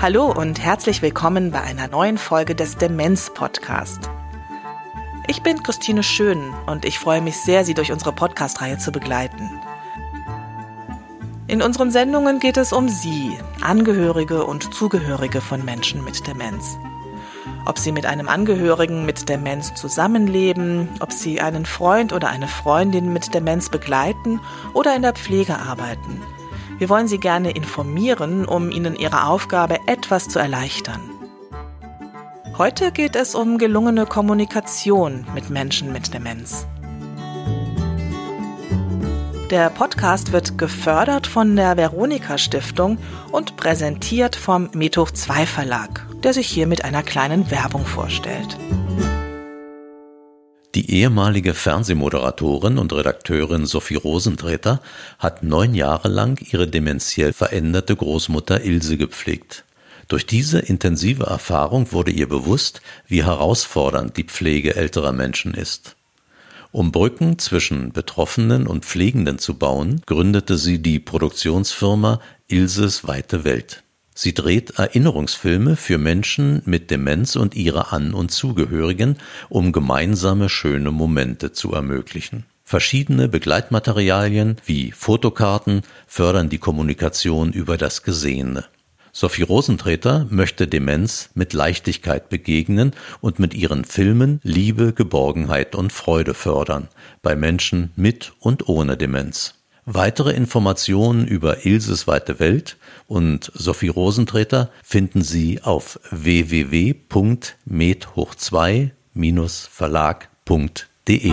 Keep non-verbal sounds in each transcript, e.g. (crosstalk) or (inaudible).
Hallo und herzlich willkommen bei einer neuen Folge des Demenz Podcast. Ich bin Christine Schön und ich freue mich sehr, Sie durch unsere Podcast-Reihe zu begleiten. In unseren Sendungen geht es um Sie, Angehörige und Zugehörige von Menschen mit Demenz. Ob Sie mit einem Angehörigen mit Demenz zusammenleben, ob Sie einen Freund oder eine Freundin mit Demenz begleiten oder in der Pflege arbeiten. Wir wollen Sie gerne informieren, um Ihnen Ihre Aufgabe etwas zu erleichtern. Heute geht es um gelungene Kommunikation mit Menschen mit Demenz. Der Podcast wird gefördert von der Veronika Stiftung und präsentiert vom Methoch 2 Verlag, der sich hier mit einer kleinen Werbung vorstellt. Die ehemalige Fernsehmoderatorin und Redakteurin Sophie Rosentreter hat neun Jahre lang ihre dementiell veränderte Großmutter Ilse gepflegt. Durch diese intensive Erfahrung wurde ihr bewusst, wie herausfordernd die Pflege älterer Menschen ist. Um Brücken zwischen Betroffenen und Pflegenden zu bauen, gründete sie die Produktionsfirma Ilses Weite Welt. Sie dreht Erinnerungsfilme für Menschen mit Demenz und ihre An- und Zugehörigen, um gemeinsame schöne Momente zu ermöglichen. Verschiedene Begleitmaterialien wie Fotokarten fördern die Kommunikation über das Gesehene. Sophie Rosentreter möchte Demenz mit Leichtigkeit begegnen und mit ihren Filmen Liebe, Geborgenheit und Freude fördern, bei Menschen mit und ohne Demenz. Weitere Informationen über Ilses weite Welt und Sophie Rosentreter finden Sie auf www.medhoch2-verlag.de.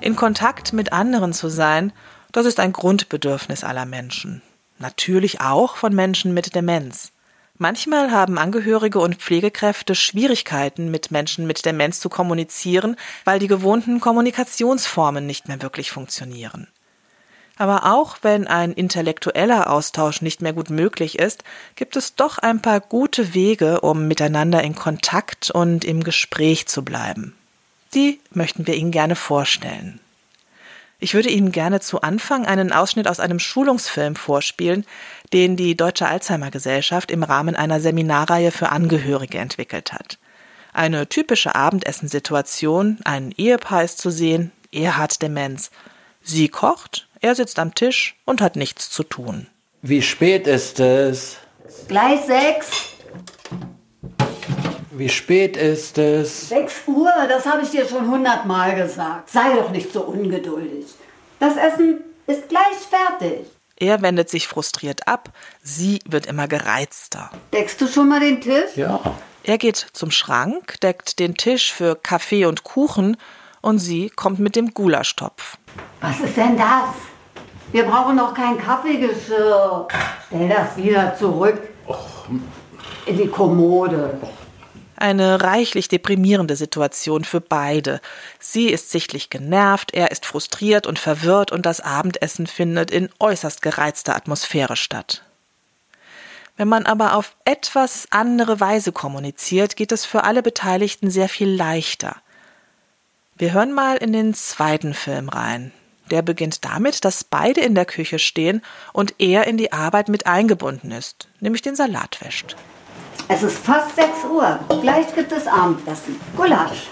In Kontakt mit anderen zu sein, das ist ein Grundbedürfnis aller Menschen. Natürlich auch von Menschen mit Demenz. Manchmal haben Angehörige und Pflegekräfte Schwierigkeiten, mit Menschen mit Demenz zu kommunizieren, weil die gewohnten Kommunikationsformen nicht mehr wirklich funktionieren. Aber auch wenn ein intellektueller Austausch nicht mehr gut möglich ist, gibt es doch ein paar gute Wege, um miteinander in Kontakt und im Gespräch zu bleiben. Die möchten wir Ihnen gerne vorstellen. Ich würde Ihnen gerne zu Anfang einen Ausschnitt aus einem Schulungsfilm vorspielen, den die Deutsche Alzheimer Gesellschaft im Rahmen einer Seminarreihe für Angehörige entwickelt hat. Eine typische Abendessensituation, ein Ehepaar ist zu sehen, er hat Demenz. Sie kocht, er sitzt am Tisch und hat nichts zu tun. Wie spät ist es? Gleich sechs. Wie spät ist es? Sechs Uhr, das habe ich dir schon hundertmal gesagt. Sei doch nicht so ungeduldig. Das Essen ist gleich fertig. Er wendet sich frustriert ab, sie wird immer gereizter. Deckst du schon mal den Tisch? Ja. Er geht zum Schrank, deckt den Tisch für Kaffee und Kuchen und sie kommt mit dem Gulaschtopf. Was ist denn das? Wir brauchen noch kein Kaffeegeschirr. Stell das wieder zurück. In die Kommode. Eine reichlich deprimierende Situation für beide. Sie ist sichtlich genervt, er ist frustriert und verwirrt und das Abendessen findet in äußerst gereizter Atmosphäre statt. Wenn man aber auf etwas andere Weise kommuniziert, geht es für alle Beteiligten sehr viel leichter. Wir hören mal in den zweiten Film rein. Der beginnt damit, dass beide in der Küche stehen und er in die Arbeit mit eingebunden ist, nämlich den Salat wäscht. Es ist fast 6 Uhr. Gleich gibt es Abendessen. Gulasch.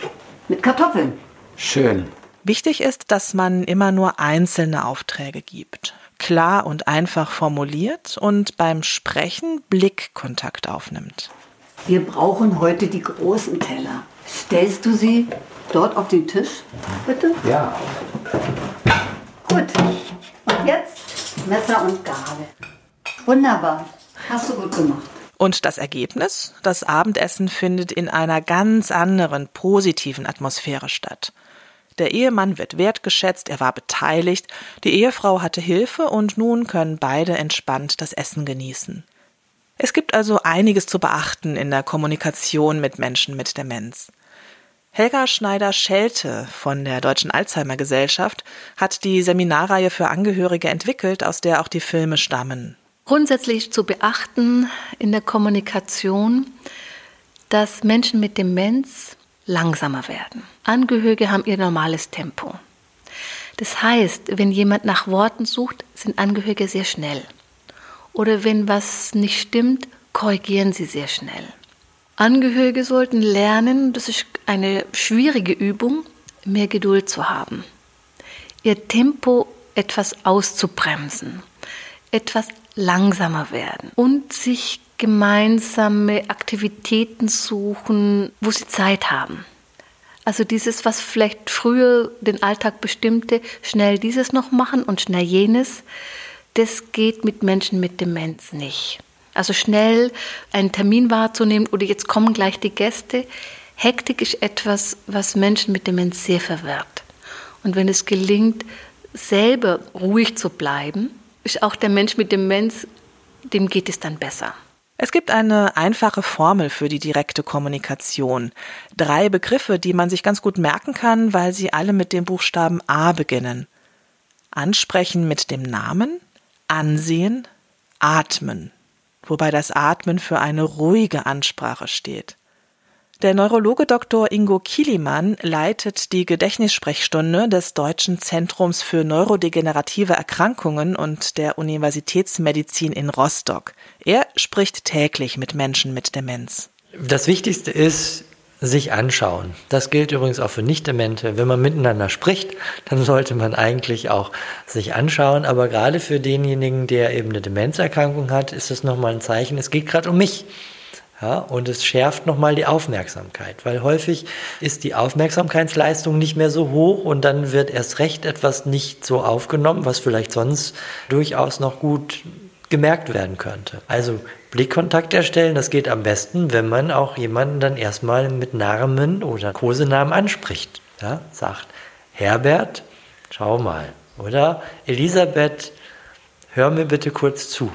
Mit Kartoffeln. Schön. Wichtig ist, dass man immer nur einzelne Aufträge gibt, klar und einfach formuliert und beim Sprechen Blickkontakt aufnimmt. Wir brauchen heute die großen Teller. Stellst du sie dort auf den Tisch, bitte? Ja. Gut. Und jetzt Messer und Gabel. Wunderbar. Hast du gut gemacht. Und das Ergebnis? Das Abendessen findet in einer ganz anderen, positiven Atmosphäre statt. Der Ehemann wird wertgeschätzt, er war beteiligt, die Ehefrau hatte Hilfe und nun können beide entspannt das Essen genießen. Es gibt also einiges zu beachten in der Kommunikation mit Menschen mit Demenz. Helga Schneider-Schelte von der Deutschen Alzheimer Gesellschaft hat die Seminarreihe für Angehörige entwickelt, aus der auch die Filme stammen. Grundsätzlich zu beachten in der Kommunikation, dass Menschen mit Demenz langsamer werden. Angehörige haben ihr normales Tempo. Das heißt, wenn jemand nach Worten sucht, sind Angehörige sehr schnell. Oder wenn was nicht stimmt, korrigieren sie sehr schnell. Angehörige sollten lernen, das ist eine schwierige Übung, mehr Geduld zu haben. Ihr Tempo etwas auszubremsen, etwas langsamer werden und sich gemeinsame Aktivitäten suchen, wo sie Zeit haben. Also dieses, was vielleicht früher den Alltag bestimmte, schnell dieses noch machen und schnell jenes, das geht mit Menschen mit Demenz nicht. Also schnell einen Termin wahrzunehmen oder jetzt kommen gleich die Gäste. Hektik ist etwas, was Menschen mit Demenz sehr verwirrt. Und wenn es gelingt, selber ruhig zu bleiben, ist auch der Mensch mit Demenz, dem geht es dann besser. Es gibt eine einfache Formel für die direkte Kommunikation. Drei Begriffe, die man sich ganz gut merken kann, weil sie alle mit dem Buchstaben A beginnen. Ansprechen mit dem Namen, ansehen, atmen, wobei das Atmen für eine ruhige Ansprache steht. Der Neurologe Dr. Ingo Kilimann leitet die Gedächtnissprechstunde des Deutschen Zentrums für neurodegenerative Erkrankungen und der Universitätsmedizin in Rostock. Er spricht täglich mit Menschen mit Demenz. Das Wichtigste ist, sich anschauen. Das gilt übrigens auch für Nicht-Demente. Wenn man miteinander spricht, dann sollte man eigentlich auch sich anschauen. Aber gerade für denjenigen, der eben eine Demenzerkrankung hat, ist es nochmal ein Zeichen, es geht gerade um mich. Ja, und es schärft nochmal die Aufmerksamkeit, weil häufig ist die Aufmerksamkeitsleistung nicht mehr so hoch und dann wird erst recht etwas nicht so aufgenommen, was vielleicht sonst durchaus noch gut gemerkt werden könnte. Also Blickkontakt erstellen, das geht am besten, wenn man auch jemanden dann erstmal mit Namen oder Kosenamen anspricht. Ja, sagt, Herbert, schau mal. Oder Elisabeth, hör mir bitte kurz zu.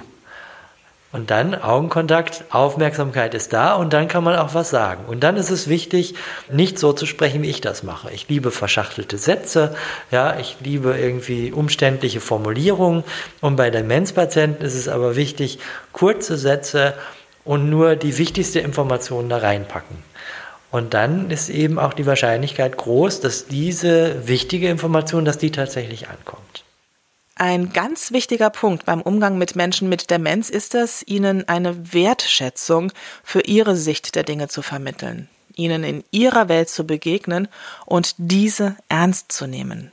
Und dann Augenkontakt, Aufmerksamkeit ist da und dann kann man auch was sagen. Und dann ist es wichtig, nicht so zu sprechen, wie ich das mache. Ich liebe verschachtelte Sätze, ja, ich liebe irgendwie umständliche Formulierungen. Und bei Demenzpatienten ist es aber wichtig, kurze Sätze und nur die wichtigste Information da reinpacken. Und dann ist eben auch die Wahrscheinlichkeit groß, dass diese wichtige Information, dass die tatsächlich ankommt. Ein ganz wichtiger Punkt beim Umgang mit Menschen mit Demenz ist es, ihnen eine Wertschätzung für ihre Sicht der Dinge zu vermitteln, ihnen in ihrer Welt zu begegnen und diese ernst zu nehmen.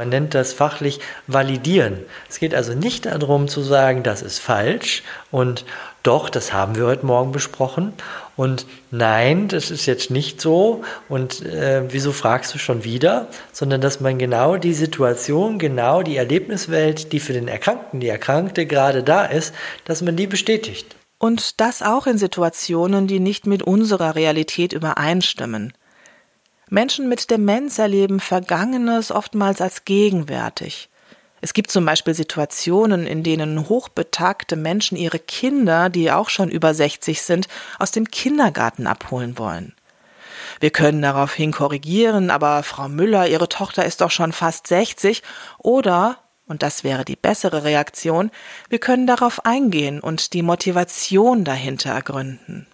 Man nennt das fachlich validieren. Es geht also nicht darum zu sagen, das ist falsch und doch, das haben wir heute Morgen besprochen und nein, das ist jetzt nicht so und äh, wieso fragst du schon wieder, sondern dass man genau die Situation, genau die Erlebniswelt, die für den Erkrankten, die Erkrankte gerade da ist, dass man die bestätigt. Und das auch in Situationen, die nicht mit unserer Realität übereinstimmen. Menschen mit Demenz erleben Vergangenes oftmals als gegenwärtig. Es gibt zum Beispiel Situationen, in denen hochbetagte Menschen ihre Kinder, die auch schon über 60 sind, aus dem Kindergarten abholen wollen. Wir können daraufhin korrigieren, aber Frau Müller, ihre Tochter ist doch schon fast 60, oder, und das wäre die bessere Reaktion, wir können darauf eingehen und die Motivation dahinter ergründen.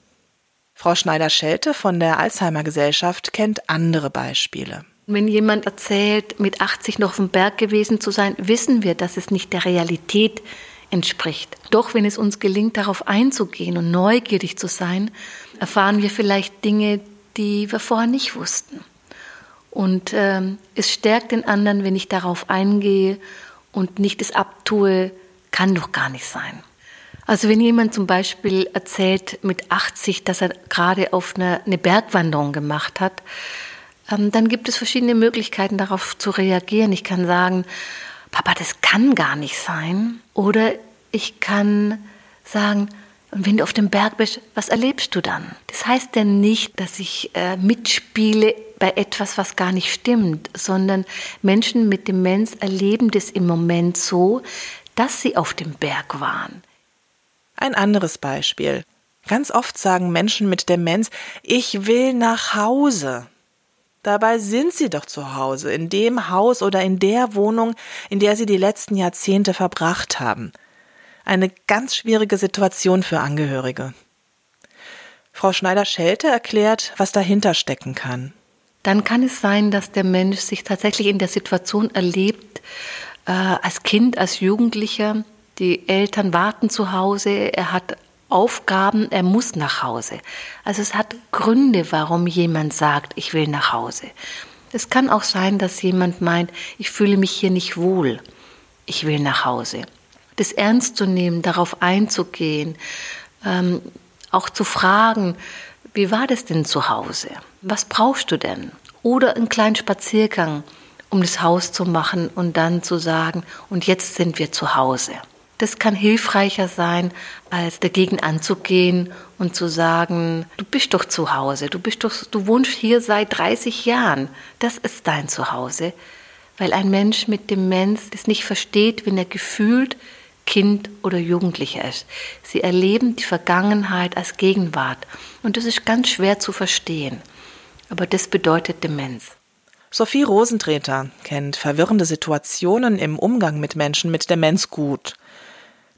Frau Schneider-Schelte von der Alzheimer Gesellschaft kennt andere Beispiele. Wenn jemand erzählt, mit 80 noch auf dem Berg gewesen zu sein, wissen wir, dass es nicht der Realität entspricht. Doch wenn es uns gelingt, darauf einzugehen und neugierig zu sein, erfahren wir vielleicht Dinge, die wir vorher nicht wussten. Und ähm, es stärkt den anderen, wenn ich darauf eingehe und nicht es abtue, kann doch gar nicht sein. Also wenn jemand zum Beispiel erzählt mit 80, dass er gerade auf eine, eine Bergwanderung gemacht hat, ähm, dann gibt es verschiedene Möglichkeiten, darauf zu reagieren. Ich kann sagen, Papa, das kann gar nicht sein. Oder ich kann sagen, und wenn du auf dem Berg bist, was erlebst du dann? Das heißt denn nicht, dass ich äh, mitspiele bei etwas, was gar nicht stimmt, sondern Menschen mit Demenz erleben das im Moment so, dass sie auf dem Berg waren. Ein anderes Beispiel. Ganz oft sagen Menschen mit Demenz, ich will nach Hause. Dabei sind sie doch zu Hause, in dem Haus oder in der Wohnung, in der sie die letzten Jahrzehnte verbracht haben. Eine ganz schwierige Situation für Angehörige. Frau Schneider-Schelte erklärt, was dahinter stecken kann. Dann kann es sein, dass der Mensch sich tatsächlich in der Situation erlebt, äh, als Kind, als Jugendlicher, die Eltern warten zu Hause, er hat Aufgaben, er muss nach Hause. Also es hat Gründe, warum jemand sagt, ich will nach Hause. Es kann auch sein, dass jemand meint, ich fühle mich hier nicht wohl, ich will nach Hause. Das ernst zu nehmen, darauf einzugehen, ähm, auch zu fragen, wie war das denn zu Hause? Was brauchst du denn? Oder einen kleinen Spaziergang, um das Haus zu machen und dann zu sagen, und jetzt sind wir zu Hause. Das kann hilfreicher sein, als dagegen anzugehen und zu sagen, du bist doch zu Hause, du bist doch, du wohnst hier seit 30 Jahren, das ist dein Zuhause. Weil ein Mensch mit Demenz das nicht versteht, wenn er gefühlt Kind oder Jugendlicher ist. Sie erleben die Vergangenheit als Gegenwart und das ist ganz schwer zu verstehen. Aber das bedeutet Demenz. Sophie Rosentreter kennt verwirrende Situationen im Umgang mit Menschen mit Demenz gut.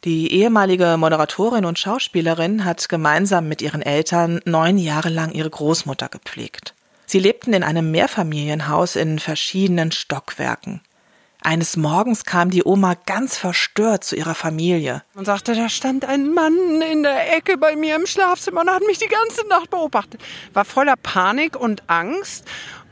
Die ehemalige Moderatorin und Schauspielerin hat gemeinsam mit ihren Eltern neun Jahre lang ihre Großmutter gepflegt. Sie lebten in einem Mehrfamilienhaus in verschiedenen Stockwerken. Eines Morgens kam die Oma ganz verstört zu ihrer Familie und sagte, da stand ein Mann in der Ecke bei mir im Schlafzimmer und hat mich die ganze Nacht beobachtet. War voller Panik und Angst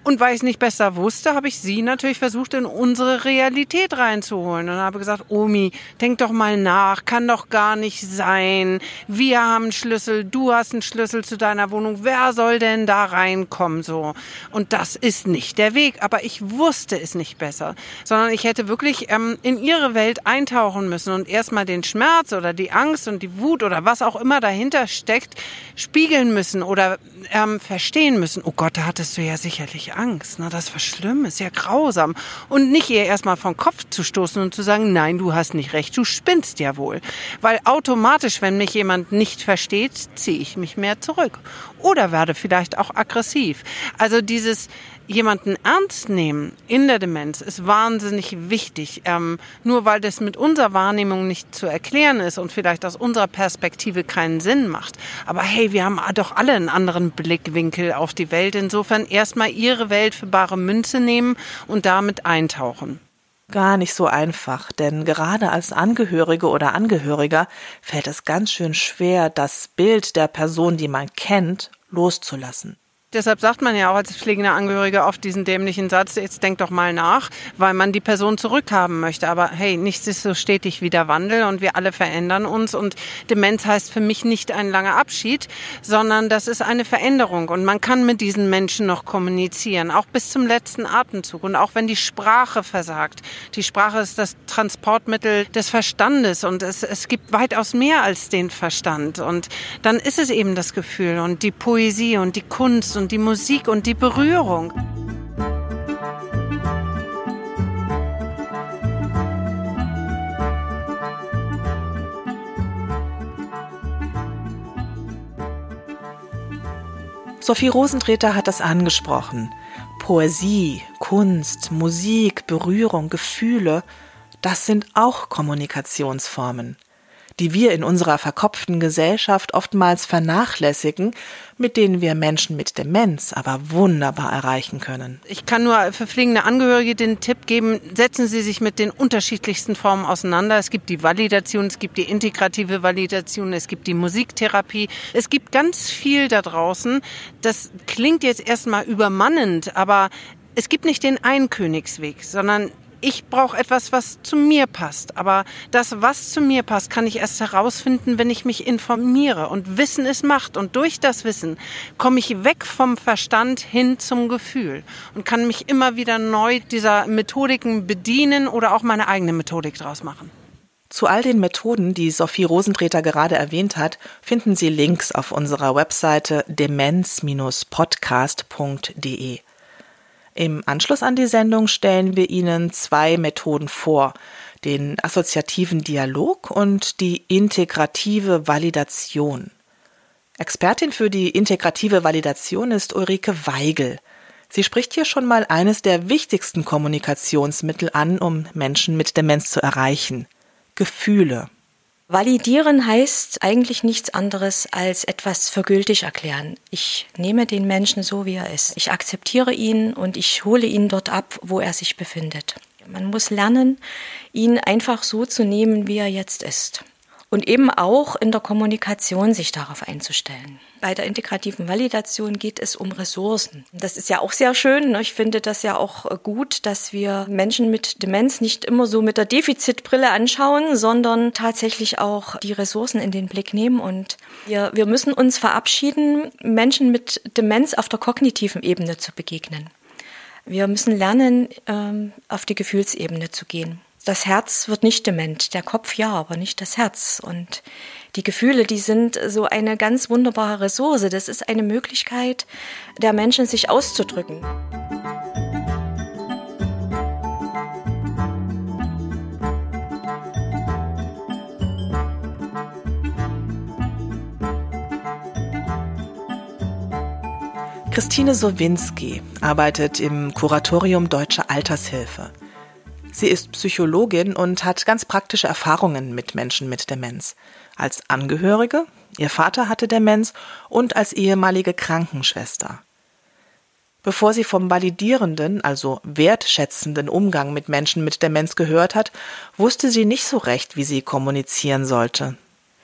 und weil ich es nicht besser wusste, habe ich sie natürlich versucht, in unsere Realität reinzuholen. Und habe gesagt, Omi, denk doch mal nach, kann doch gar nicht sein. Wir haben einen Schlüssel, du hast einen Schlüssel zu deiner Wohnung. Wer soll denn da reinkommen so? Und das ist nicht der Weg. Aber ich wusste es nicht besser, sondern ich hätte wirklich ähm, in ihre Welt eintauchen müssen und erstmal den Schmerz oder die Angst und die Wut oder was auch immer dahinter steckt, spiegeln müssen oder ähm, verstehen müssen. Oh Gott, da hattest du ja sicherlich Angst. Ne? Das war schlimm, ist ja grausam. Und nicht ihr erstmal vom Kopf zu stoßen und zu sagen, nein, du hast nicht recht, du spinnst ja wohl. Weil automatisch, wenn mich jemand nicht versteht, ziehe ich mich mehr zurück. Oder werde vielleicht auch aggressiv. Also dieses jemanden ernst nehmen in der Demenz ist wahnsinnig wichtig. Ähm, nur weil das mit unserer Wahrnehmung nicht zu erklären ist und vielleicht aus unserer Perspektive keinen Sinn macht. Aber hey, wir haben doch alle einen anderen Blickwinkel auf die Welt. Insofern erstmal ihre Welt für bare Münze nehmen und damit eintauchen. Gar nicht so einfach, denn gerade als Angehörige oder Angehöriger fällt es ganz schön schwer, das Bild der Person, die man kennt, loszulassen. Deshalb sagt man ja auch als pflegender Angehörige oft diesen dämlichen Satz, jetzt denk doch mal nach, weil man die Person zurückhaben möchte. Aber hey, nichts ist so stetig wie der Wandel und wir alle verändern uns. Und Demenz heißt für mich nicht ein langer Abschied, sondern das ist eine Veränderung. Und man kann mit diesen Menschen noch kommunizieren, auch bis zum letzten Atemzug. Und auch wenn die Sprache versagt. Die Sprache ist das Transportmittel des Verstandes und es, es gibt weitaus mehr als den Verstand. Und dann ist es eben das Gefühl und die Poesie und die Kunst und die Musik und die Berührung. Sophie Rosentreter hat das angesprochen. Poesie, Kunst, Musik, Berührung, Gefühle, das sind auch Kommunikationsformen die wir in unserer verkopften Gesellschaft oftmals vernachlässigen, mit denen wir Menschen mit Demenz aber wunderbar erreichen können. Ich kann nur für pflegende Angehörige den Tipp geben, setzen Sie sich mit den unterschiedlichsten Formen auseinander. Es gibt die Validation, es gibt die integrative Validation, es gibt die Musiktherapie. Es gibt ganz viel da draußen. Das klingt jetzt erstmal übermannend, aber es gibt nicht den Einkönigsweg, sondern ich brauche etwas, was zu mir passt. Aber das, was zu mir passt, kann ich erst herausfinden, wenn ich mich informiere. Und Wissen ist Macht. Und durch das Wissen komme ich weg vom Verstand hin zum Gefühl und kann mich immer wieder neu dieser Methodiken bedienen oder auch meine eigene Methodik draus machen. Zu all den Methoden, die Sophie Rosentreter gerade erwähnt hat, finden Sie Links auf unserer Webseite demenz-podcast.de. Im Anschluss an die Sendung stellen wir Ihnen zwei Methoden vor, den assoziativen Dialog und die integrative Validation. Expertin für die integrative Validation ist Ulrike Weigel. Sie spricht hier schon mal eines der wichtigsten Kommunikationsmittel an, um Menschen mit Demenz zu erreichen. Gefühle. Validieren heißt eigentlich nichts anderes als etwas für gültig erklären. Ich nehme den Menschen so, wie er ist. Ich akzeptiere ihn und ich hole ihn dort ab, wo er sich befindet. Man muss lernen, ihn einfach so zu nehmen, wie er jetzt ist und eben auch in der Kommunikation sich darauf einzustellen. Bei der integrativen Validation geht es um Ressourcen. Das ist ja auch sehr schön. Ne? Ich finde das ja auch gut, dass wir Menschen mit Demenz nicht immer so mit der Defizitbrille anschauen, sondern tatsächlich auch die Ressourcen in den Blick nehmen. Und wir, wir müssen uns verabschieden, Menschen mit Demenz auf der kognitiven Ebene zu begegnen. Wir müssen lernen, ähm, auf die Gefühlsebene zu gehen das Herz wird nicht dement, der Kopf ja, aber nicht das Herz. Und die Gefühle, die sind so eine ganz wunderbare Ressource. Das ist eine Möglichkeit der Menschen, sich auszudrücken. Christine Sowinski arbeitet im Kuratorium Deutsche Altershilfe. Sie ist Psychologin und hat ganz praktische Erfahrungen mit Menschen mit Demenz. Als Angehörige, ihr Vater hatte Demenz und als ehemalige Krankenschwester. Bevor sie vom validierenden, also wertschätzenden Umgang mit Menschen mit Demenz gehört hat, wusste sie nicht so recht, wie sie kommunizieren sollte.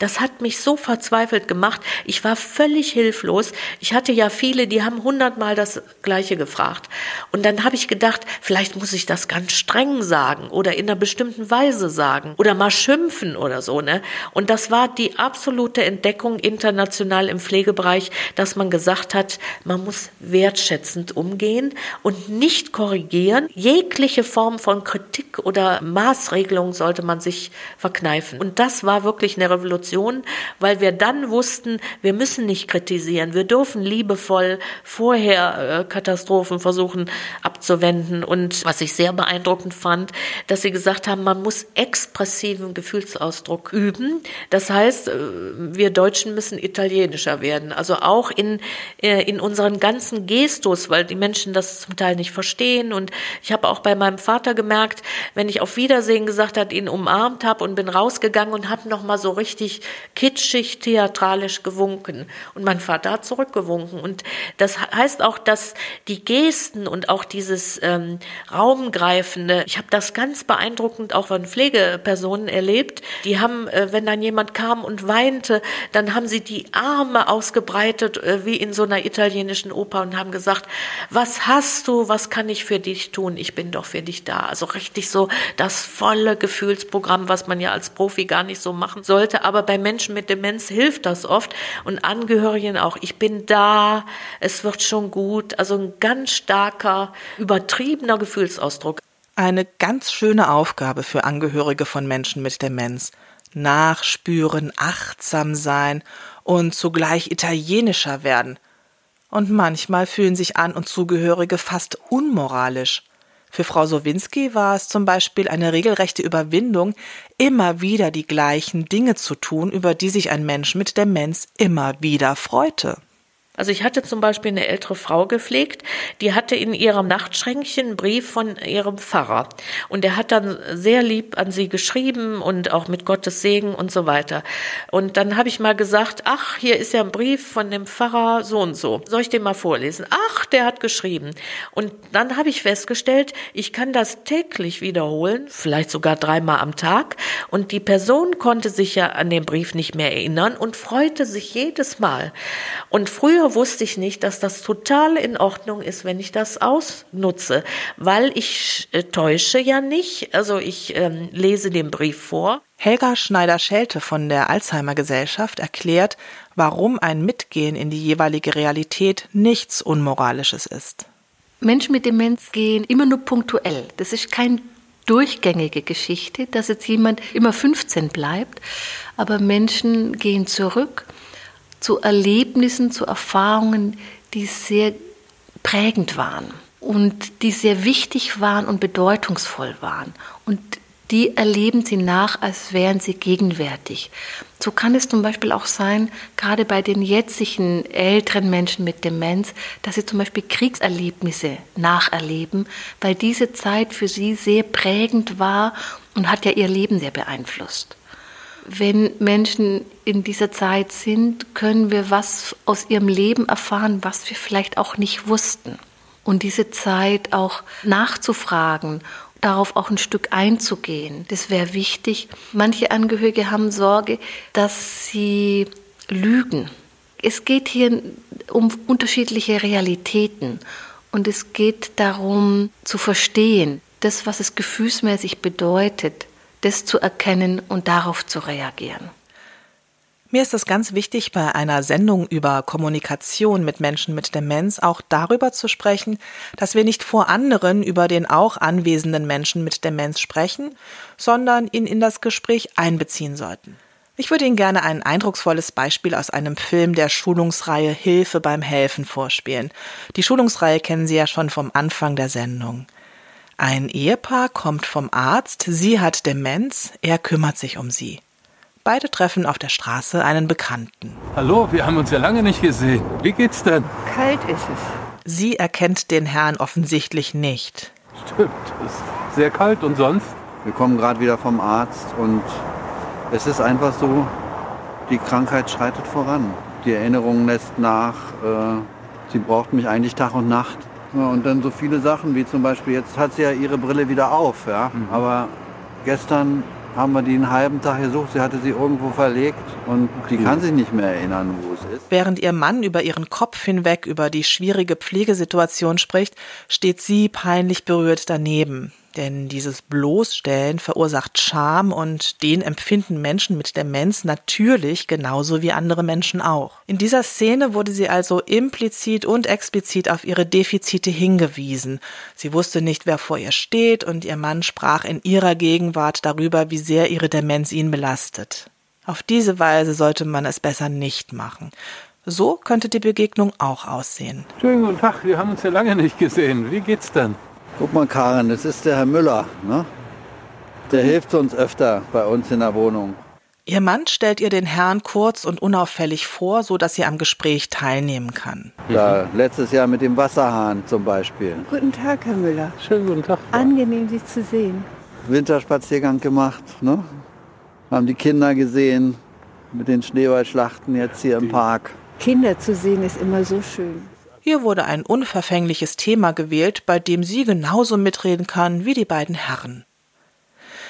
Das hat mich so verzweifelt gemacht. Ich war völlig hilflos. Ich hatte ja viele, die haben hundertmal das Gleiche gefragt. Und dann habe ich gedacht, vielleicht muss ich das ganz streng sagen oder in einer bestimmten Weise sagen oder mal schimpfen oder so, ne? Und das war die absolute Entdeckung international im Pflegebereich, dass man gesagt hat, man muss wertschätzend umgehen und nicht korrigieren. Jegliche Form von Kritik oder Maßregelung sollte man sich verkneifen. Und das war wirklich eine Revolution Situation, weil wir dann wussten, wir müssen nicht kritisieren, wir dürfen liebevoll vorher äh, Katastrophen versuchen abzuwenden. Und was ich sehr beeindruckend fand, dass sie gesagt haben, man muss expressiven Gefühlsausdruck üben. Das heißt, äh, wir Deutschen müssen italienischer werden, also auch in, äh, in unseren ganzen Gestus, weil die Menschen das zum Teil nicht verstehen. Und ich habe auch bei meinem Vater gemerkt, wenn ich auf Wiedersehen gesagt hat, ihn umarmt habe und bin rausgegangen und habe noch mal so richtig kitschig, theatralisch gewunken. Und mein Vater hat zurückgewunken. Und das heißt auch, dass die Gesten und auch dieses ähm, Raumgreifende, ich habe das ganz beeindruckend auch von Pflegepersonen erlebt. Die haben, äh, wenn dann jemand kam und weinte, dann haben sie die Arme ausgebreitet, äh, wie in so einer italienischen Oper und haben gesagt, was hast du, was kann ich für dich tun? Ich bin doch für dich da. Also richtig so das volle Gefühlsprogramm, was man ja als Profi gar nicht so machen sollte. Aber bei Menschen mit Demenz hilft das oft und Angehörigen auch. Ich bin da, es wird schon gut. Also ein ganz starker, übertriebener Gefühlsausdruck. Eine ganz schöne Aufgabe für Angehörige von Menschen mit Demenz. Nachspüren, achtsam sein und zugleich italienischer werden. Und manchmal fühlen sich An- und Zugehörige fast unmoralisch. Für Frau Sowinski war es zum Beispiel eine regelrechte Überwindung, immer wieder die gleichen Dinge zu tun, über die sich ein Mensch mit Demenz immer wieder freute. Also ich hatte zum Beispiel eine ältere Frau gepflegt, die hatte in ihrem Nachtschränkchen einen Brief von ihrem Pfarrer. Und er hat dann sehr lieb an sie geschrieben und auch mit Gottes Segen und so weiter. Und dann habe ich mal gesagt, ach, hier ist ja ein Brief von dem Pfarrer so und so. Soll ich den mal vorlesen? Ach, der hat geschrieben. Und dann habe ich festgestellt, ich kann das täglich wiederholen, vielleicht sogar dreimal am Tag. Und die Person konnte sich ja an den Brief nicht mehr erinnern und freute sich jedes Mal. Und früher Früher wusste ich nicht, dass das total in Ordnung ist, wenn ich das ausnutze, weil ich äh, täusche ja nicht. Also ich ähm, lese den Brief vor. Helga Schneider-Schelte von der Alzheimer Gesellschaft erklärt, warum ein Mitgehen in die jeweilige Realität nichts Unmoralisches ist. Menschen mit Demenz gehen immer nur punktuell. Das ist keine durchgängige Geschichte, dass jetzt jemand immer 15 bleibt, aber Menschen gehen zurück zu Erlebnissen, zu Erfahrungen, die sehr prägend waren und die sehr wichtig waren und bedeutungsvoll waren. Und die erleben sie nach, als wären sie gegenwärtig. So kann es zum Beispiel auch sein, gerade bei den jetzigen älteren Menschen mit Demenz, dass sie zum Beispiel Kriegserlebnisse nacherleben, weil diese Zeit für sie sehr prägend war und hat ja ihr Leben sehr beeinflusst. Wenn Menschen in dieser Zeit sind, können wir was aus ihrem Leben erfahren, was wir vielleicht auch nicht wussten. Und diese Zeit auch nachzufragen, darauf auch ein Stück einzugehen, das wäre wichtig. Manche Angehörige haben Sorge, dass sie lügen. Es geht hier um unterschiedliche Realitäten und es geht darum zu verstehen, das, was es gefühlsmäßig bedeutet, das zu erkennen und darauf zu reagieren. Mir ist es ganz wichtig, bei einer Sendung über Kommunikation mit Menschen mit Demenz auch darüber zu sprechen, dass wir nicht vor anderen über den auch anwesenden Menschen mit Demenz sprechen, sondern ihn in das Gespräch einbeziehen sollten. Ich würde Ihnen gerne ein eindrucksvolles Beispiel aus einem Film der Schulungsreihe Hilfe beim Helfen vorspielen. Die Schulungsreihe kennen Sie ja schon vom Anfang der Sendung. Ein Ehepaar kommt vom Arzt, sie hat Demenz, er kümmert sich um sie. Beide treffen auf der Straße einen Bekannten. Hallo, wir haben uns ja lange nicht gesehen. Wie geht's denn? Kalt ist es. Sie erkennt den Herrn offensichtlich nicht. Stimmt, es ist sehr kalt und sonst? Wir kommen gerade wieder vom Arzt und es ist einfach so, die Krankheit schreitet voran. Die Erinnerung lässt nach. Äh, sie braucht mich eigentlich Tag und Nacht. Ja, und dann so viele Sachen, wie zum Beispiel, jetzt hat sie ja ihre Brille wieder auf, ja. Mhm. Aber gestern haben wir die einen halben Tag gesucht. Sie hatte sie irgendwo verlegt und die kann sich nicht mehr erinnern, wo es ist. Während ihr Mann über ihren Kopf hinweg über die schwierige Pflegesituation spricht, steht sie peinlich berührt daneben. Denn dieses Bloßstellen verursacht Scham und den empfinden Menschen mit Demenz natürlich genauso wie andere Menschen auch. In dieser Szene wurde sie also implizit und explizit auf ihre Defizite hingewiesen. Sie wusste nicht, wer vor ihr steht und ihr Mann sprach in ihrer Gegenwart darüber, wie sehr ihre Demenz ihn belastet. Auf diese Weise sollte man es besser nicht machen. So könnte die Begegnung auch aussehen. Schönen guten Tag, wir haben uns ja lange nicht gesehen. Wie geht's denn? Guck mal, Karin, das ist der Herr Müller. Ne? Der hilft uns öfter bei uns in der Wohnung. Ihr Mann stellt ihr den Herrn kurz und unauffällig vor, so dass sie am Gespräch teilnehmen kann. Ja, letztes Jahr mit dem Wasserhahn zum Beispiel. Guten Tag, Herr Müller. Schönen guten Tag. Angenehm, Sie zu sehen. Winterspaziergang gemacht, ne? Haben die Kinder gesehen mit den Schneeballschlachten jetzt hier im Park. Kinder zu sehen ist immer so schön. Hier wurde ein unverfängliches Thema gewählt, bei dem sie genauso mitreden kann wie die beiden Herren.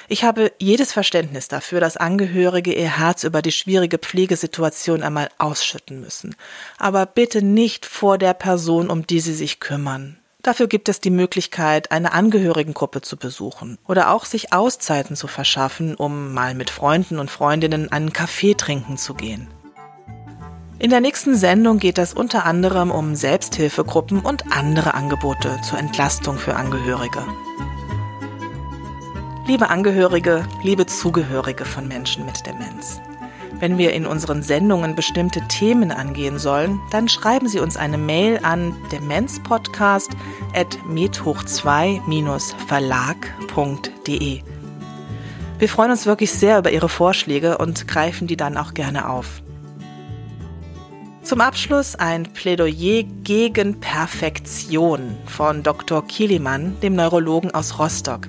Ich habe jedes Verständnis dafür, dass Angehörige ihr Herz über die schwierige Pflegesituation einmal ausschütten müssen. Aber bitte nicht vor der Person, um die sie sich kümmern. Dafür gibt es die Möglichkeit, eine Angehörigengruppe zu besuchen oder auch sich Auszeiten zu verschaffen, um mal mit Freunden und Freundinnen einen Kaffee trinken zu gehen. In der nächsten Sendung geht es unter anderem um Selbsthilfegruppen und andere Angebote zur Entlastung für Angehörige. Liebe Angehörige, liebe Zugehörige von Menschen mit Demenz. Wenn wir in unseren Sendungen bestimmte Themen angehen sollen, dann schreiben Sie uns eine Mail an demenzpodcast.medhoch2-verlag.de. Wir freuen uns wirklich sehr über Ihre Vorschläge und greifen die dann auch gerne auf. Zum Abschluss ein Plädoyer gegen Perfektion von Dr. Kilimann, dem Neurologen aus Rostock.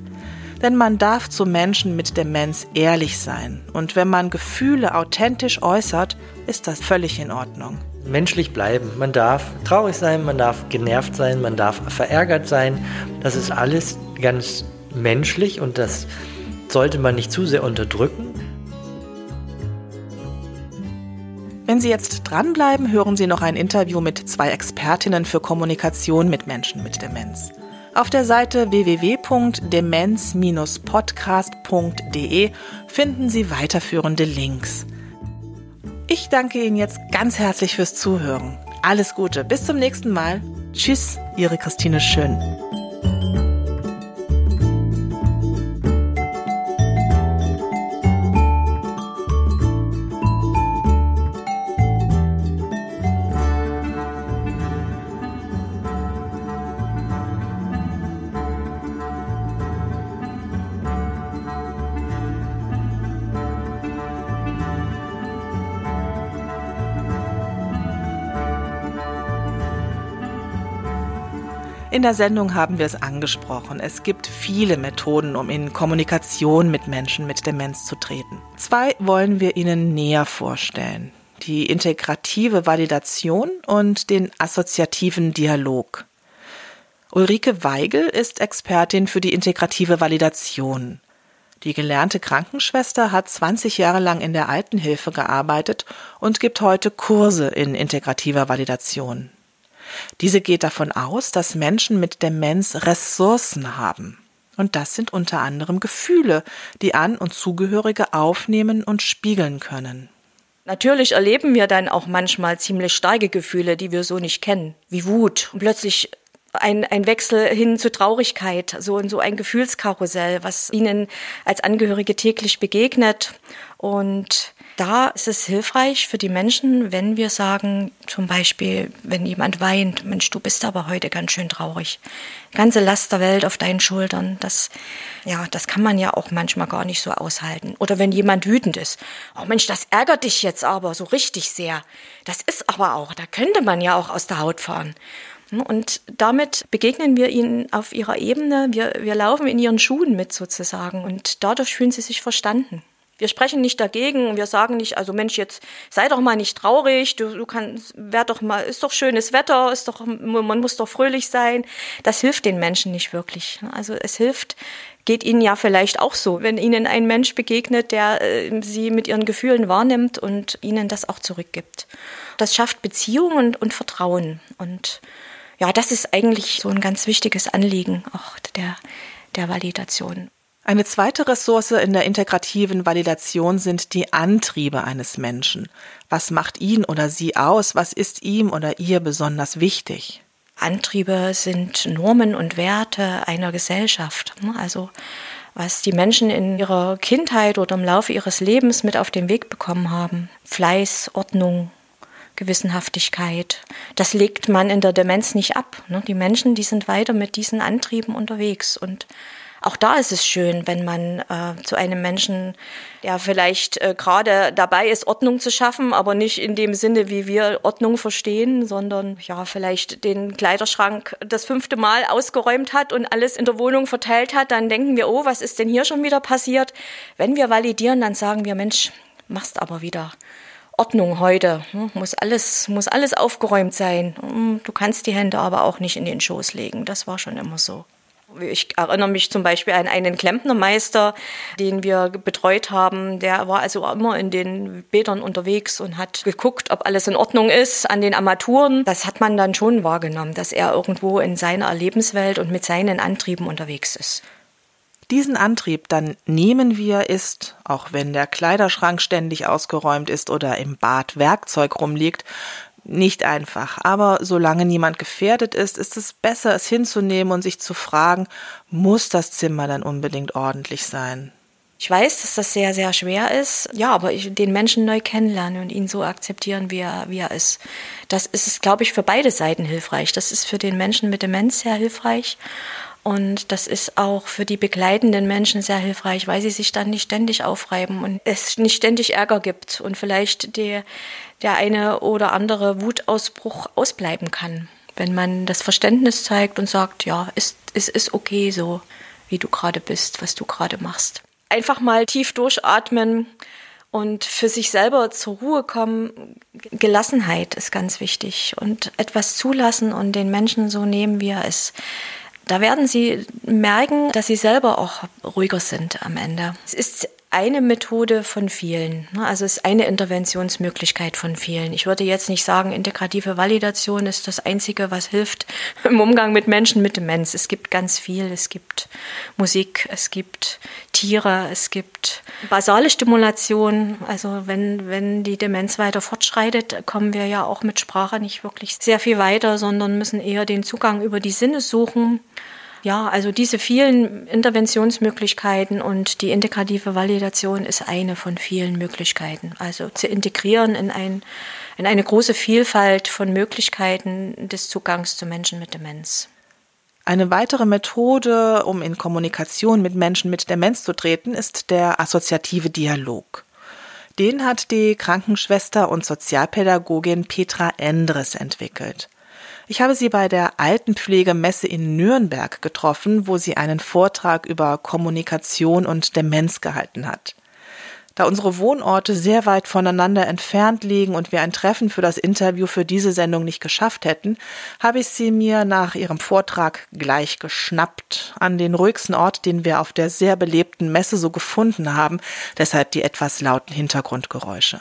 Denn man darf zu Menschen mit Demenz ehrlich sein. Und wenn man Gefühle authentisch äußert, ist das völlig in Ordnung. Menschlich bleiben. Man darf traurig sein, man darf genervt sein, man darf verärgert sein. Das ist alles ganz menschlich und das sollte man nicht zu sehr unterdrücken. Wenn Sie jetzt dranbleiben, hören Sie noch ein Interview mit zwei Expertinnen für Kommunikation mit Menschen mit Demenz. Auf der Seite www.demenz-podcast.de finden Sie weiterführende Links. Ich danke Ihnen jetzt ganz herzlich fürs Zuhören. Alles Gute, bis zum nächsten Mal. Tschüss, Ihre Christine Schön. In der Sendung haben wir es angesprochen. Es gibt viele Methoden, um in Kommunikation mit Menschen mit Demenz zu treten. Zwei wollen wir Ihnen näher vorstellen. Die integrative Validation und den assoziativen Dialog. Ulrike Weigel ist Expertin für die integrative Validation. Die gelernte Krankenschwester hat 20 Jahre lang in der Altenhilfe gearbeitet und gibt heute Kurse in integrativer Validation. Diese geht davon aus, dass Menschen mit Demenz Ressourcen haben. Und das sind unter anderem Gefühle, die An- und Zugehörige aufnehmen und spiegeln können. Natürlich erleben wir dann auch manchmal ziemlich starke Gefühle, die wir so nicht kennen, wie Wut. Und plötzlich ein, ein Wechsel hin zu Traurigkeit, so, so ein Gefühlskarussell, was ihnen als Angehörige täglich begegnet. Und da ist es hilfreich für die Menschen, wenn wir sagen, zum Beispiel, wenn jemand weint, Mensch, du bist aber heute ganz schön traurig. Ganze Last der Welt auf deinen Schultern. Das, ja, das kann man ja auch manchmal gar nicht so aushalten. Oder wenn jemand wütend ist. Oh Mensch, das ärgert dich jetzt aber so richtig sehr. Das ist aber auch, da könnte man ja auch aus der Haut fahren. Und damit begegnen wir ihnen auf ihrer Ebene. Wir, wir laufen in ihren Schuhen mit sozusagen. Und dadurch fühlen sie sich verstanden. Wir sprechen nicht dagegen, wir sagen nicht, also Mensch, jetzt sei doch mal nicht traurig, du, du kannst, wär doch mal, ist doch schönes Wetter, ist doch, man muss doch fröhlich sein. Das hilft den Menschen nicht wirklich. Also es hilft, geht ihnen ja vielleicht auch so, wenn ihnen ein Mensch begegnet, der äh, sie mit ihren Gefühlen wahrnimmt und ihnen das auch zurückgibt. Das schafft Beziehung und, und Vertrauen. Und ja, das ist eigentlich so ein ganz wichtiges Anliegen auch der, der Validation. Eine zweite Ressource in der integrativen Validation sind die Antriebe eines Menschen. Was macht ihn oder sie aus? Was ist ihm oder ihr besonders wichtig? Antriebe sind Normen und Werte einer Gesellschaft. Also was die Menschen in ihrer Kindheit oder im Laufe ihres Lebens mit auf den Weg bekommen haben. Fleiß, Ordnung, Gewissenhaftigkeit. Das legt man in der Demenz nicht ab. Die Menschen, die sind weiter mit diesen Antrieben unterwegs und auch da ist es schön, wenn man äh, zu einem Menschen, der vielleicht äh, gerade dabei ist, Ordnung zu schaffen, aber nicht in dem Sinne, wie wir Ordnung verstehen, sondern ja, vielleicht den Kleiderschrank das fünfte Mal ausgeräumt hat und alles in der Wohnung verteilt hat, dann denken wir, oh, was ist denn hier schon wieder passiert? Wenn wir validieren, dann sagen wir, Mensch, machst aber wieder. Ordnung heute. Hm, muss alles, muss alles aufgeräumt sein. Hm, du kannst die Hände aber auch nicht in den Schoß legen. Das war schon immer so. Ich erinnere mich zum Beispiel an einen Klempnermeister, den wir betreut haben. Der war also immer in den Bädern unterwegs und hat geguckt, ob alles in Ordnung ist an den Armaturen. Das hat man dann schon wahrgenommen, dass er irgendwo in seiner Lebenswelt und mit seinen Antrieben unterwegs ist. Diesen Antrieb dann nehmen wir ist, auch wenn der Kleiderschrank ständig ausgeräumt ist oder im Bad Werkzeug rumliegt, nicht einfach, aber solange niemand gefährdet ist, ist es besser, es hinzunehmen und sich zu fragen, muss das Zimmer dann unbedingt ordentlich sein? Ich weiß, dass das sehr, sehr schwer ist. Ja, aber ich, den Menschen neu kennenlernen und ihn so akzeptieren, wie er, wie er ist. Das ist, glaube ich, für beide Seiten hilfreich. Das ist für den Menschen mit Demenz sehr hilfreich. Und das ist auch für die begleitenden Menschen sehr hilfreich, weil sie sich dann nicht ständig aufreiben und es nicht ständig Ärger gibt und vielleicht die, der eine oder andere Wutausbruch ausbleiben kann. Wenn man das Verständnis zeigt und sagt, ja, es, es ist okay so, wie du gerade bist, was du gerade machst. Einfach mal tief durchatmen und für sich selber zur Ruhe kommen. Gelassenheit ist ganz wichtig und etwas zulassen und den Menschen so nehmen, wie er ist. Da werden Sie merken, dass Sie selber auch ruhiger sind am Ende. Es ist eine Methode von vielen. Ne? Also es ist eine Interventionsmöglichkeit von vielen. Ich würde jetzt nicht sagen, integrative Validation ist das Einzige, was hilft (laughs) im Umgang mit Menschen mit Demenz. Es gibt ganz viel. Es gibt Musik, es gibt Tiere, es gibt basale Stimulation. Also wenn, wenn die Demenz weiter fortschreitet, kommen wir ja auch mit Sprache nicht wirklich sehr viel weiter, sondern müssen eher den Zugang über die Sinne suchen. Ja, also diese vielen Interventionsmöglichkeiten und die integrative Validation ist eine von vielen Möglichkeiten. Also zu integrieren in, ein, in eine große Vielfalt von Möglichkeiten des Zugangs zu Menschen mit Demenz. Eine weitere Methode, um in Kommunikation mit Menschen mit Demenz zu treten, ist der assoziative Dialog. Den hat die Krankenschwester und Sozialpädagogin Petra Endres entwickelt. Ich habe sie bei der Altenpflegemesse in Nürnberg getroffen, wo sie einen Vortrag über Kommunikation und Demenz gehalten hat. Da unsere Wohnorte sehr weit voneinander entfernt liegen und wir ein Treffen für das Interview für diese Sendung nicht geschafft hätten, habe ich sie mir nach ihrem Vortrag gleich geschnappt, an den ruhigsten Ort, den wir auf der sehr belebten Messe so gefunden haben, deshalb die etwas lauten Hintergrundgeräusche.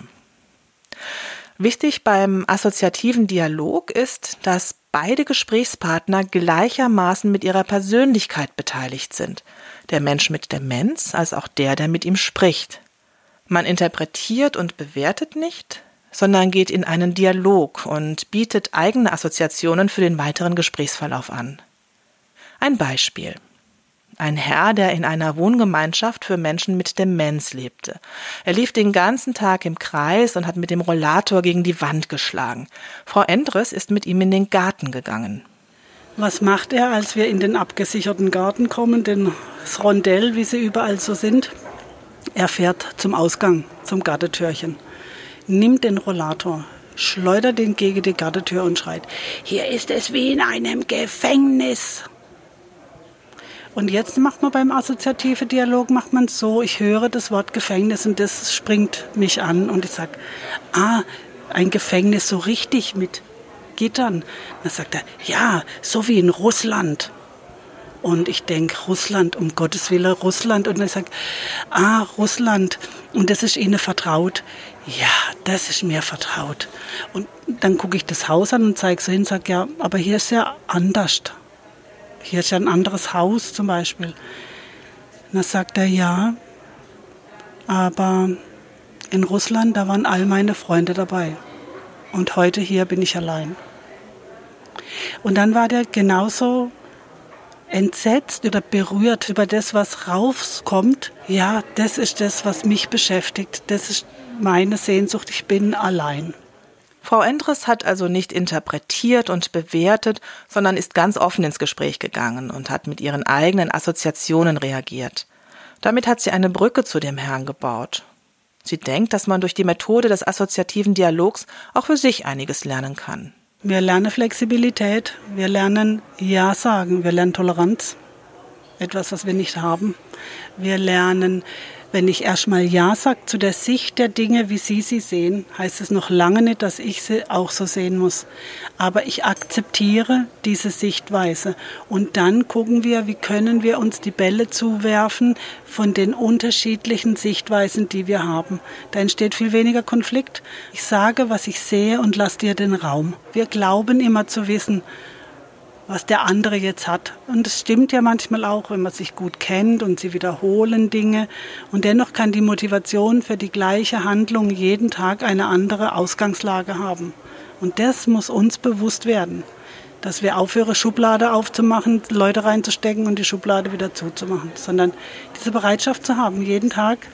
Wichtig beim assoziativen Dialog ist, dass beide Gesprächspartner gleichermaßen mit ihrer Persönlichkeit beteiligt sind, der Mensch mit Demenz als auch der, der mit ihm spricht. Man interpretiert und bewertet nicht, sondern geht in einen Dialog und bietet eigene Assoziationen für den weiteren Gesprächsverlauf an. Ein Beispiel. Ein Herr, der in einer Wohngemeinschaft für Menschen mit Demenz lebte. Er lief den ganzen Tag im Kreis und hat mit dem Rollator gegen die Wand geschlagen. Frau Endres ist mit ihm in den Garten gegangen. Was macht er, als wir in den abgesicherten Garten kommen, den Rondell, wie sie überall so sind? Er fährt zum Ausgang, zum Gartentürchen, nimmt den Rollator, schleudert ihn gegen die Gartentür und schreit, hier ist es wie in einem Gefängnis. Und jetzt macht man beim assoziativen Dialog macht man so, ich höre das Wort Gefängnis und das springt mich an und ich sage, ah, ein Gefängnis so richtig mit Gittern. Dann sagt er, ja, so wie in Russland. Und ich denke, Russland, um Gottes Willen, Russland. Und er sagt, ah, Russland. Und das ist Ihnen vertraut. Ja, das ist mir vertraut. Und dann gucke ich das Haus an und zeige so hin und sage, ja, aber hier ist ja anders. Hier ist ja ein anderes Haus zum Beispiel. Und dann sagt er, ja, aber in Russland, da waren all meine Freunde dabei. Und heute hier bin ich allein. Und dann war der genauso entsetzt oder berührt über das, was rauskommt. Ja, das ist das, was mich beschäftigt. Das ist meine Sehnsucht. Ich bin allein. Frau Endres hat also nicht interpretiert und bewertet, sondern ist ganz offen ins Gespräch gegangen und hat mit ihren eigenen Assoziationen reagiert. Damit hat sie eine Brücke zu dem Herrn gebaut. Sie denkt, dass man durch die Methode des assoziativen Dialogs auch für sich einiges lernen kann. Wir lernen Flexibilität, wir lernen Ja sagen, wir lernen Toleranz, etwas, was wir nicht haben. Wir lernen wenn ich erstmal Ja sage zu der Sicht der Dinge, wie Sie sie sehen, heißt es noch lange nicht, dass ich sie auch so sehen muss. Aber ich akzeptiere diese Sichtweise. Und dann gucken wir, wie können wir uns die Bälle zuwerfen von den unterschiedlichen Sichtweisen, die wir haben. Da entsteht viel weniger Konflikt. Ich sage, was ich sehe und lasse dir den Raum. Wir glauben immer zu wissen, was der andere jetzt hat. Und es stimmt ja manchmal auch, wenn man sich gut kennt und sie wiederholen Dinge. Und dennoch kann die Motivation für die gleiche Handlung jeden Tag eine andere Ausgangslage haben. Und das muss uns bewusst werden, dass wir aufhören, Schublade aufzumachen, Leute reinzustecken und die Schublade wieder zuzumachen, sondern diese Bereitschaft zu haben, jeden Tag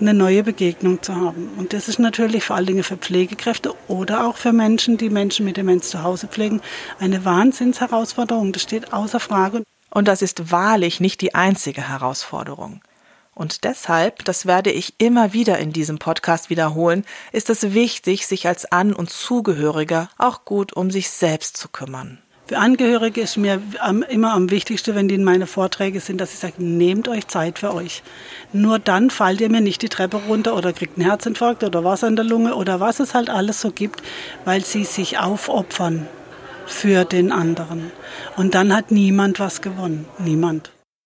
eine neue Begegnung zu haben. Und das ist natürlich vor allen Dingen für Pflegekräfte oder auch für Menschen, die Menschen mit Demenz zu Hause pflegen, eine Wahnsinnsherausforderung. Das steht außer Frage. Und das ist wahrlich nicht die einzige Herausforderung. Und deshalb, das werde ich immer wieder in diesem Podcast wiederholen, ist es wichtig, sich als An- und Zugehöriger auch gut um sich selbst zu kümmern. Für Angehörige ist mir immer am wichtigsten, wenn die in meine Vorträge sind, dass ich sage, nehmt euch Zeit für euch. Nur dann fallt ihr mir nicht die Treppe runter oder kriegt einen Herzinfarkt oder was an der Lunge oder was es halt alles so gibt, weil sie sich aufopfern für den anderen. Und dann hat niemand was gewonnen. Niemand.